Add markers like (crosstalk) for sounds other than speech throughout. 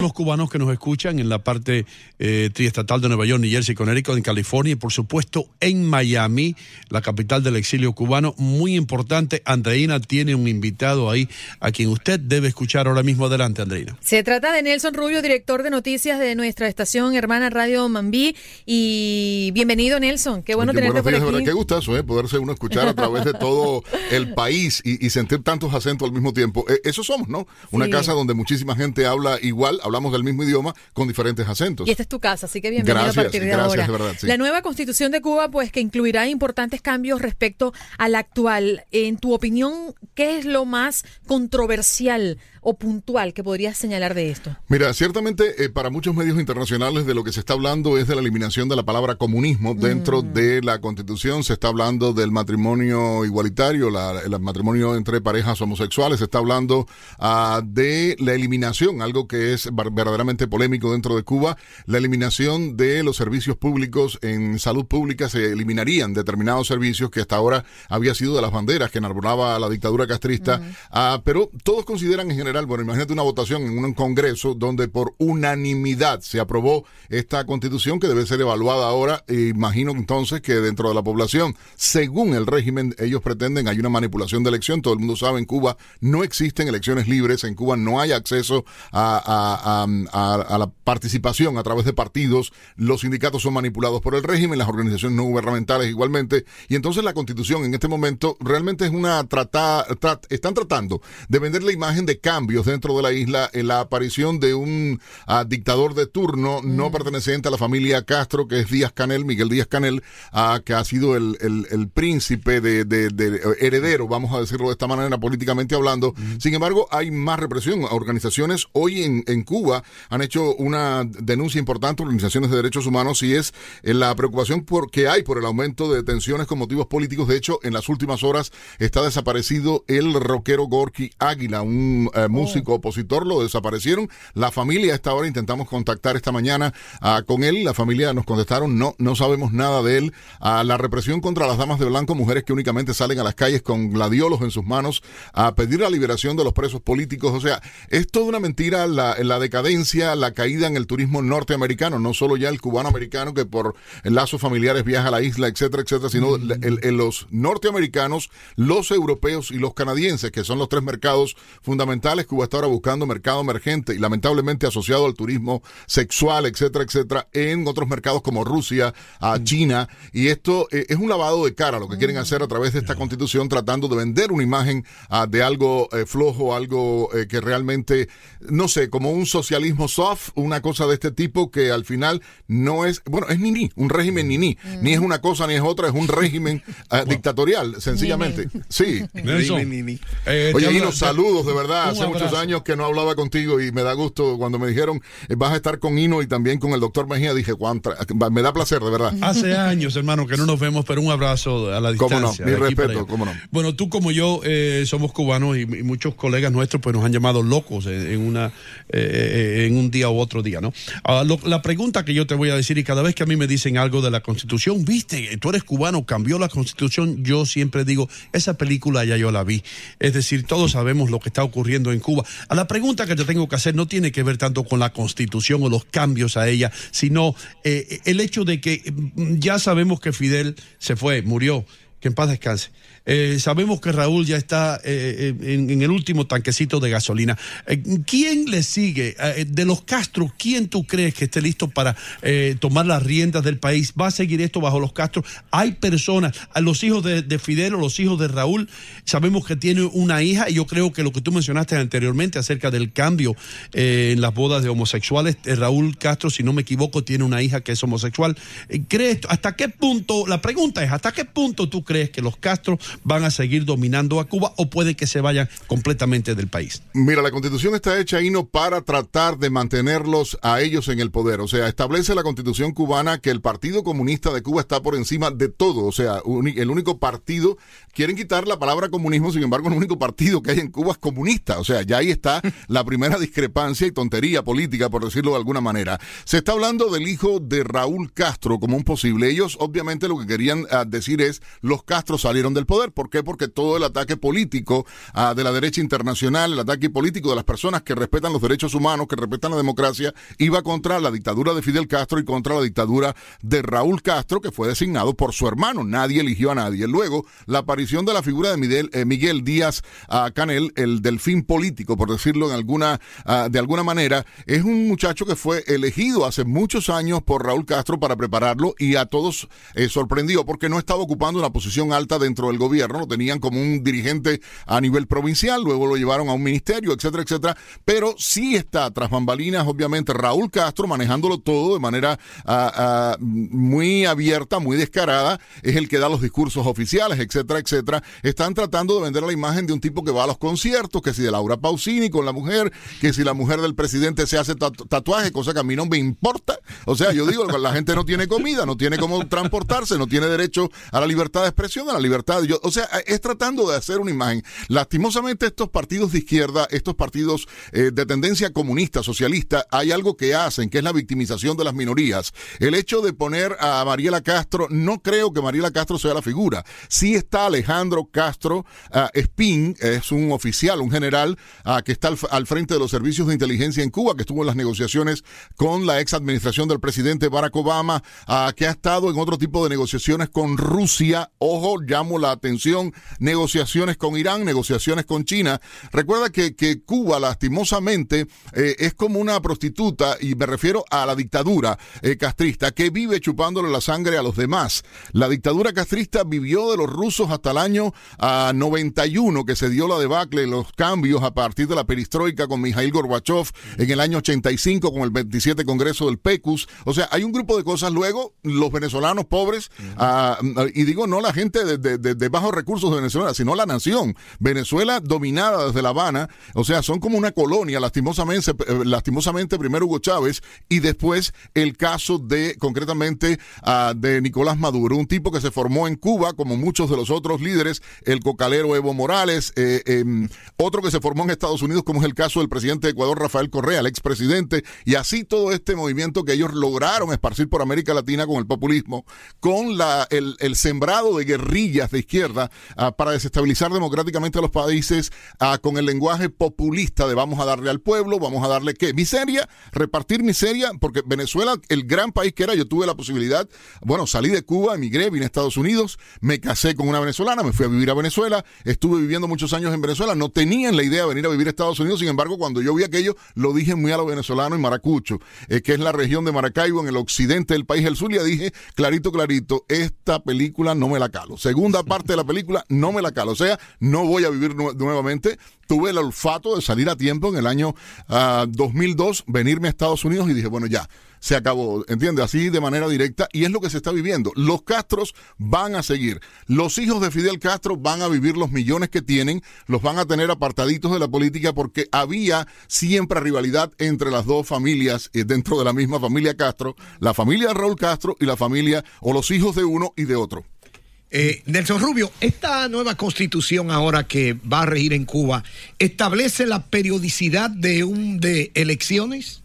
Los cubanos que nos escuchan en la parte eh, triestatal de Nueva York, New Jersey, Connecticut, en California y por supuesto en Miami, la capital del exilio cubano. Muy importante, Andreina tiene un invitado ahí a quien usted debe escuchar ahora mismo. Adelante, Andreina. Se trata de Nelson Rubio, director de noticias de nuestra estación hermana Radio Mambí. Y bienvenido, Nelson. Qué bueno tenerte días, por de aquí. verdad, qué gustazo, ¿eh? Poderse uno escuchar a través de todo (laughs) el país y, y sentir tantos acentos al mismo tiempo. Eh, eso somos, ¿no? Una Sí. casa donde muchísima gente habla igual, hablamos del mismo idioma con diferentes acentos. Y esta es tu casa, así que bienvenido Gracias, a partir de gracias, ahora. de verdad, sí. La nueva constitución de Cuba, pues que incluirá importantes cambios respecto a la actual. En tu opinión, ¿qué es lo más controversial o puntual que podrías señalar de esto? Mira, ciertamente eh, para muchos medios internacionales de lo que se está hablando es de la eliminación de la palabra comunismo dentro Mm. de la constitución. Se está hablando del matrimonio igualitario, la- el matrimonio entre parejas homosexuales. Se está hablando ah, de la eliminación, algo que es ver- verdaderamente polémico dentro de Cuba, la eliminación de los servicios públicos en salud pública. Se eliminarían determinados servicios que hasta ahora había sido de las banderas que enarbolaba la dictadura castrista. Ah, pero todos consideran en general, bueno, imagínate una votación en un congreso donde por unanimidad se aprobó esta constitución que debe ser evaluada ahora. E imagino entonces que dentro de la población, según el régimen, ellos pretenden hay una manipulación de elección. Todo el mundo sabe en Cuba no existen elecciones libres, en Cuba no hay acceso a, la participación a través de partidos. Los sindicatos son manipulados por el régimen, las organizaciones no gubernamentales igualmente. Y entonces la constitución en este momento realmente es una trata, trat- están tratando de vender la imagen de cambios dentro de la isla en la aparición de un ah, dictador de turno no perteneciente a la familia Castro, que es Díaz Canel, Miguel Díaz Canel, ah, que ha sido el, el- el príncipe de, de- de- eh, heredero, vamos a decirlo de esta manera, políticamente hablando. Sin embargo, hay más represión. Organizaciones hoy en, en Cuba han hecho una denuncia importante, organizaciones de derechos humanos, y es eh, la preocupación por que hay por el aumento de tensiones con motivos políticos. De hecho, en las últimas horas está desaparecido el rockero Gorky Águila, un eh, músico opositor, lo desaparecieron. La familia a esta hora intentamos contactar esta mañana ah, con él. La familia nos contestaron, no, no sabemos nada de él. Ah, la represión contra las damas de blanco, mujeres que únicamente salen a las calles con gladiolos en sus manos a pedir la liberación de los presos políticos. O sea, es toda una mentira la, la decadencia, la caída en el turismo norteamericano, no solo ya el cubano americano que por lazos familiares viaja a la isla, etcétera, etcétera, sino el- los norteamericanos, los europeos y los canadienses, que son los tres mercados fundamentales sexuales. Cuba está ahora buscando mercado emergente y lamentablemente asociado al turismo sexual, etcétera, etcétera, en otros mercados como Rusia, a Mm. China. Y esto eh, es un lavado de cara lo que quieren hacer a través de esta constitución, tratando de vender una imagen ah, de algo eh, flojo, algo eh, que realmente, no sé, como un socialismo soft, una cosa de este tipo que al final no es, bueno, es ni ni, un régimen ni ni, ni es una cosa ni es otra, es un (laughs) régimen ah, dictatorial, sencillamente. Sí. Nelson, eh, te Oye, Hino, saludos, de verdad. Un muchos abrazo. años que no hablaba contigo y me da gusto cuando me dijeron eh, vas a estar con Hino y también con el doctor Mejía. Dije, "Cuánta- me da placer, de verdad. Hace años, hermano, que no nos vemos, pero un abrazo a la Cómo no, distancia. mi respeto, cómo no. Bueno, tú como yo eh, somos cubanos y, y muchos colegas nuestros pues nos han llamado locos en, en una eh, en un día u otro día, ¿no? Ahora, lo- la pregunta que yo te voy a decir y cada vez que a mí me dicen algo de la Constitución, viste, tú eres cubano, cambió la Constitución, yo siempre digo, esa película ya yo la vi. Es decir, todos sabemos lo que está ocurriendo en Cuba. A la pregunta que te tengo que hacer no tiene que ver tanto con la Constitución o los cambios a ella, sino eh, el hecho de que mm, ya sabemos que Fidel se fue, murió, que en paz descanse. Eh, sabemos que Raúl ya está eh, eh, en, el último tanquecito de gasolina. Eh, ¿Quién le sigue? De los Castro, ¿quién tú crees que esté listo para tomar las riendas del país? ¿Va a seguir esto bajo los Castro? Hay personas, los hijos de, de Fidel o los hijos de Raúl, sabemos que tiene una hija y yo creo que lo que tú mencionaste anteriormente acerca del cambio en las bodas de homosexuales, Raúl Castro, si no me equivoco, tiene una hija que es homosexual. ¿Crees, hasta qué punto, la pregunta es, ¿hasta qué punto tú crees que los Castro van a seguir dominando a Cuba o puede que se vayan completamente del país? Mira, la constitución está hecha, Hino, para tratar de mantenerlos a ellos en el poder. O sea, establece la constitución cubana que el Partido Comunista de Cuba está por encima de todo. O sea, el único partido, quieren quitar la palabra comunismo, sin embargo, el único partido que hay en Cuba es comunista. O sea, ya ahí está (laughs) la primera discrepancia y tontería política, por decirlo de alguna manera. Se está hablando del hijo de Raúl Castro como un posible. Ellos, obviamente, lo que querían ah, decir es, los Castro salieron del poder. ¿Por qué? Porque todo el ataque político ah, de la derecha internacional, el ataque político de las personas que respetan los derechos humanos, que respetan la democracia, iba contra la dictadura de Fidel Castro y contra la dictadura de Raúl Castro, que fue designado por su hermano. Nadie eligió a nadie. Luego, la aparición de la figura de Miguel, eh, Miguel Díaz ah, Canel, el delfín político, por decirlo en alguna, ah, de alguna manera, es un muchacho que fue elegido hace muchos años por Raúl Castro para prepararlo y a todos eh, sorprendió porque no estaba ocupando una posición alta dentro del gobierno, lo tenían como un dirigente a nivel provincial, luego lo llevaron a un ministerio, etcétera, etcétera, pero sí está tras bambalinas, obviamente, Raúl Castro manejándolo todo de manera ah, ah, muy abierta, muy descarada, es el que da los discursos oficiales, etcétera, etcétera. Están tratando de vender la imagen de un tipo que va a los conciertos, que si de Laura Pausini con la mujer, que si la mujer del presidente se hace tatu- tatuaje, cosa que a mí no me importa. O sea, yo digo, la gente no tiene comida, no tiene cómo transportarse, no tiene derecho a la libertad de expresión, a la libertad. Yo, o sea, es tratando de hacer una imagen. Lastimosamente, estos partidos de izquierda, estos partidos eh, de tendencia comunista, socialista, hay algo que hacen, que es la victimización de las minorías. El hecho de poner a Mariela Castro, no creo que Mariela Castro sea la figura. Sí está Alejandro Castro ah, Espín, es un oficial, un general ah, que está al, al frente de los servicios de inteligencia en Cuba, que estuvo en las negociaciones con la ex administración del presidente Barack Obama, ah, que ha estado en otro tipo de negociaciones con Rusia. Ojo, llamo la atención, negociaciones con Irán, negociaciones con China. Recuerda que, que Cuba, lastimosamente, eh, es como una prostituta, y me refiero a la dictadura eh, castrista, que vive chupándole la sangre a los demás. La dictadura castrista vivió de los rusos hasta el año ah, 91, que se dio la debacle, los cambios a partir de la perestroika con Mikhail Gorbachev, en el año 85 con el 27 Congreso del PECUS. O sea, hay un grupo de cosas. Luego, los venezolanos pobres, ah, y digo no la gente de, de- de- de bajos recursos de Venezuela, sino la nación. Venezuela dominada desde La Habana, o sea, son como una colonia, lastimosamente, eh, lastimosamente primero Hugo Chávez y después el caso de, concretamente, ah, de Nicolás Maduro, un tipo que se formó en Cuba, como muchos de los otros líderes, el cocalero Evo Morales, eh, em, otro que se formó en Estados Unidos, como es el caso del presidente de Ecuador, Rafael Correa, el expresidente, y así todo este movimiento que ellos lograron esparcir por América Latina con el populismo, con la, el, el sembrado de guerrillas de izquierda ah, para desestabilizar democráticamente a los países ah, con el lenguaje populista de vamos a darle al pueblo, vamos a darle qué? Miseria, repartir miseria, porque Venezuela, el gran país que era, yo tuve la posibilidad, bueno, salí de Cuba, emigré, vine a Estados Unidos, me casé con una venezolana, me fui a vivir a Venezuela, estuve viviendo muchos años en Venezuela, no tenían la idea de venir a vivir a Estados Unidos, sin embargo, cuando yo vi aquello, lo dije muy a lo venezolano en Maracucho, eh, que es la región de Maracaibo, en el occidente del país del Zulia, dije clarito, clarito, esta película no me la calo. Segunda parte de la película, no me la calo. O sea, no voy a vivir nuevamente. Tuve el olfato de salir a tiempo en el año 2002, ah, venirme a Estados Unidos y dije, bueno, ya, se acabó, ¿entiendes? Así de manera directa y es lo que se está viviendo. Los Castros van a seguir. Los hijos de Fidel Castro van a vivir los millones que tienen, los van a tener apartaditos de la política porque había siempre rivalidad entre las dos familias eh, dentro de la misma familia Castro, la familia Raúl Castro y la familia o los hijos de uno y de otro. Eh, Nelson Rubio, esta nueva constitución ahora que va a regir en Cuba, ¿establece la periodicidad de un de elecciones?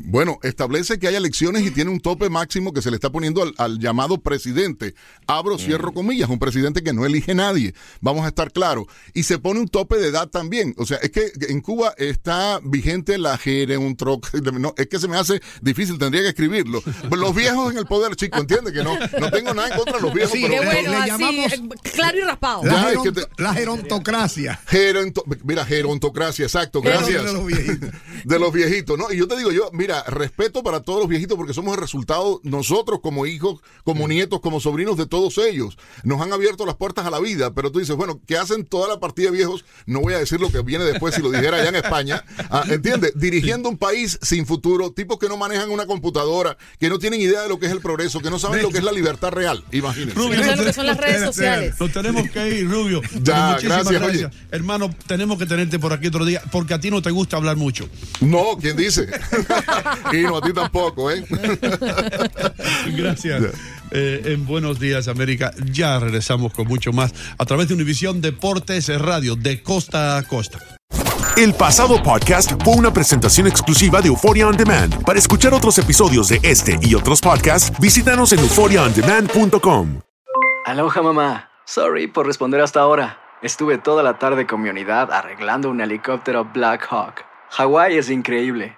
Bueno, establece que hay elecciones y tiene un tope máximo que se le está poniendo al, llamado presidente. Abro, cierro comillas, un presidente que no elige nadie. Vamos a estar claros. Y se pone un tope de edad también. O sea, es que en Cuba está vigente la troc. (laughs) No, es que se me hace difícil, tendría que escribirlo. Los viejos en el poder, chico, entiende que no, no tengo nada en contra de los viejos. Sí, pero bueno, le llamamos eh, claro y raspado. La, gerontocracia. mira, gerontocracia, exacto, gracias. De los viejitos. De los viejitos, ¿no? Y yo te digo, yo, mira, mira, respeto para todos los viejitos porque somos el resultado, nosotros como hijos, como nietos, como sobrinos de todos ellos. Nos han abierto las puertas a la vida, pero tú dices, bueno, ¿qué hacen toda la partida de viejos? No voy a decir lo que viene después si lo dijera allá en España. (laughs) Ah, ¿Entiendes? Dirigiendo un país sin futuro, tipos que no manejan una computadora, que no tienen idea de lo que es el progreso, que no saben lo que es la libertad real. Imagínense. Rubio, no lo que son las redes sociales. Nos tenemos que ir, Rubio. Ya, gracias, gracias. Hermano, tenemos que tenerte por aquí otro día, porque a ti no te gusta hablar mucho. No, ¿quién dice? (laughs) (laughs) y no a ti tampoco, ¿eh? (laughs) Gracias. Eh, en Buenos Días América ya regresamos con mucho más a través de Univisión Deportes Radio de costa a costa. El pasado podcast fue una presentación exclusiva de Euphoria On Demand. Para escuchar otros episodios de este y otros podcasts, visítanos en euphoriaondemand.com. Aloha mamá. Sorry por responder hasta ahora. Estuve toda la tarde con mi unidad arreglando un helicóptero Black Hawk. Hawái es increíble.